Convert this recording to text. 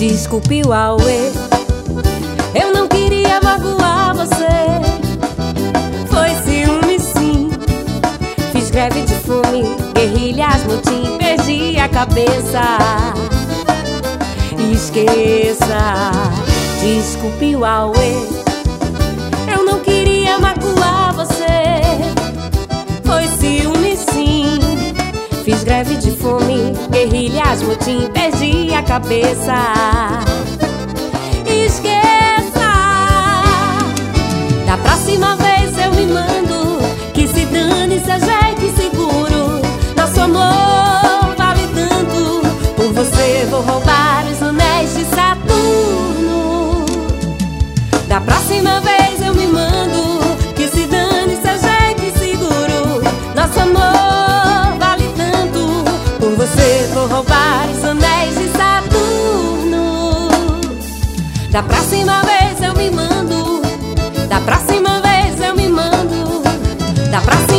Desculpe o eu não queria magoar você. Foi ciúme sim, fiz greve de fome, guerrilhas, motim, perdi a cabeça. Esqueça, desculpe o eu não queria magoar você. Foi ciúme sim, fiz greve de fome, guerrilhas, motim, perdi cabeça. Esqueça, da próxima vez eu me mando. Que se dane, se ajeite seguro. Nosso amor vale tanto. Por você vou roubar os anéis de Saturno. Da próxima vez eu me mando. Que se dane, se ajeite seguro. Nosso amor vale tanto. Por você vou roubar Da próxima vez eu me mando. Da próxima vez eu me mando. Da próxima